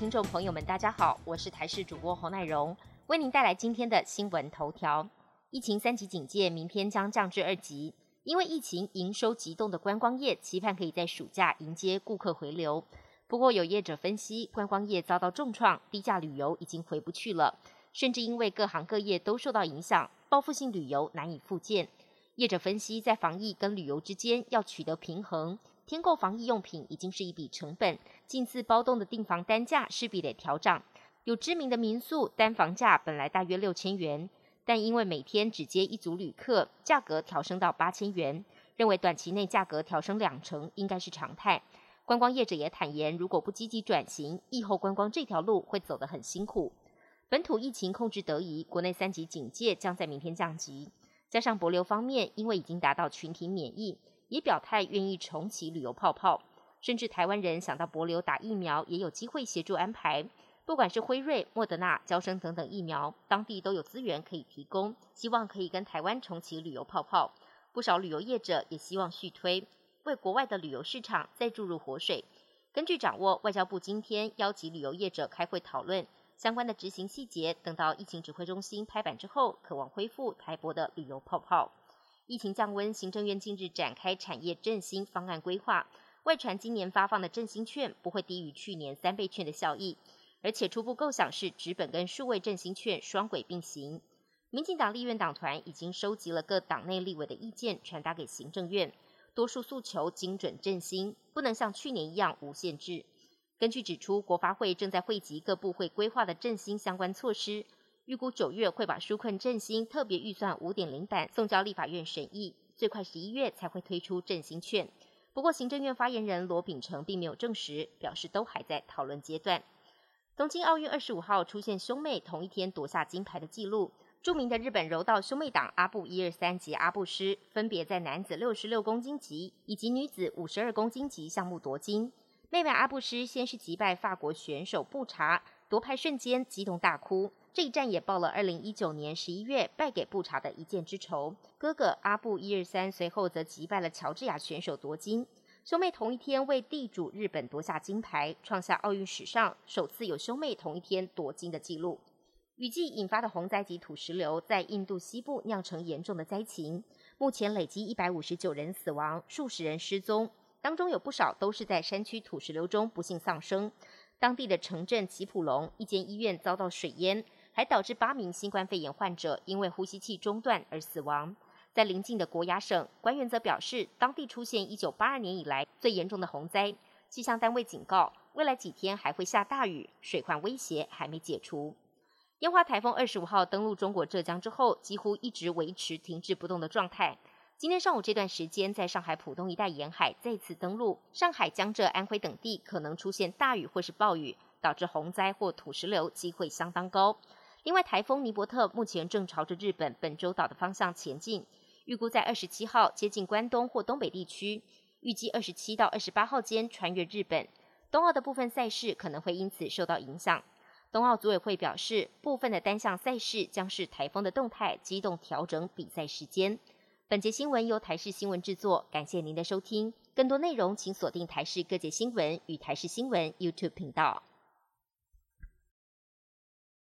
听众朋友们，大家好，我是台视主播侯乃荣，为您带来今天的新闻头条。疫情三级警戒明天将降至二级，因为疫情营收急动的观光业期盼可以在暑假迎接顾客回流。不过有业者分析，观光业遭到重创，低价旅游已经回不去了，甚至因为各行各业都受到影响，报复性旅游难以复建。业者分析，在防疫跟旅游之间要取得平衡。添购防疫用品已经是一笔成本，近次包栋的订房单价势必得调涨。有知名的民宿单房价本来大约六千元，但因为每天只接一组旅客，价格调升到八千元。认为短期内价格调升两成应该是常态。观光业者也坦言，如果不积极转型，疫后观光这条路会走得很辛苦。本土疫情控制得宜，国内三级警戒将在明天降级。加上博流方面，因为已经达到群体免疫。也表态愿意重启旅游泡泡，甚至台湾人想到博流打疫苗，也有机会协助安排。不管是辉瑞、莫德纳、交生等等疫苗，当地都有资源可以提供，希望可以跟台湾重启旅游泡泡。不少旅游业者也希望续推，为国外的旅游市场再注入活水。根据掌握，外交部今天邀集旅游业者开会讨论相关的执行细节，等到疫情指挥中心拍板之后，渴望恢复台博的旅游泡泡。疫情降温，行政院近日展开产业振兴方案规划。外传今年发放的振兴券不会低于去年三倍券的效益，而且初步构想是纸本跟数位振兴券双轨并行。民进党立院党团已经收集了各党内立委的意见，传达给行政院，多数诉求精准振兴，不能像去年一样无限制。根据指出，国发会正在汇集各部会规划的振兴相关措施。预估九月会把纾困振兴特别预算五点零版送交立法院审议，最快十一月才会推出振兴券。不过，行政院发言人罗秉成并没有证实，表示都还在讨论阶段。东京奥运二十五号出现兄妹同一天夺下金牌的纪录，著名的日本柔道兄妹党阿布一二三及阿布师分别在男子六十六公斤级以及女子五十二公斤级项目夺金。妹妹阿布师先是击败法国选手布查，夺牌瞬间激动大哭。这一战也报了二零一九年十一月败给布查的一箭之仇。哥哥阿布一二三随后则击败了乔治亚选手夺金。兄妹同一天为地主日本夺下金牌，创下奥运史上首次有兄妹同一天夺金的纪录。雨季引发的洪灾及土石流在印度西部酿成严重的灾情，目前累积一百五十九人死亡，数十人失踪，当中有不少都是在山区土石流中不幸丧生。当地的城镇吉普隆一间医院遭到水淹。还导致八名新冠肺炎患者因为呼吸器中断而死亡。在邻近的国雅省，官员则表示，当地出现一九八二年以来最严重的洪灾。气象单位警告，未来几天还会下大雨，水患威胁还没解除。烟花台风二十五号登陆中国浙江之后，几乎一直维持停滞不动的状态。今天上午这段时间，在上海浦东一带沿海再次登陆，上海、江浙、安徽等地可能出现大雨或是暴雨，导致洪灾或土石流机会相当高。另外，台风尼伯特目前正朝着日本本州岛的方向前进，预估在二十七号接近关东或东北地区，预计二十七到二十八号间穿越日本。冬奥的部分赛事可能会因此受到影响。冬奥组委会表示，部分的单项赛事将是台风的动态机动调整比赛时间。本节新闻由台视新闻制作，感谢您的收听。更多内容请锁定台视各界新闻与台视新闻 YouTube 频道。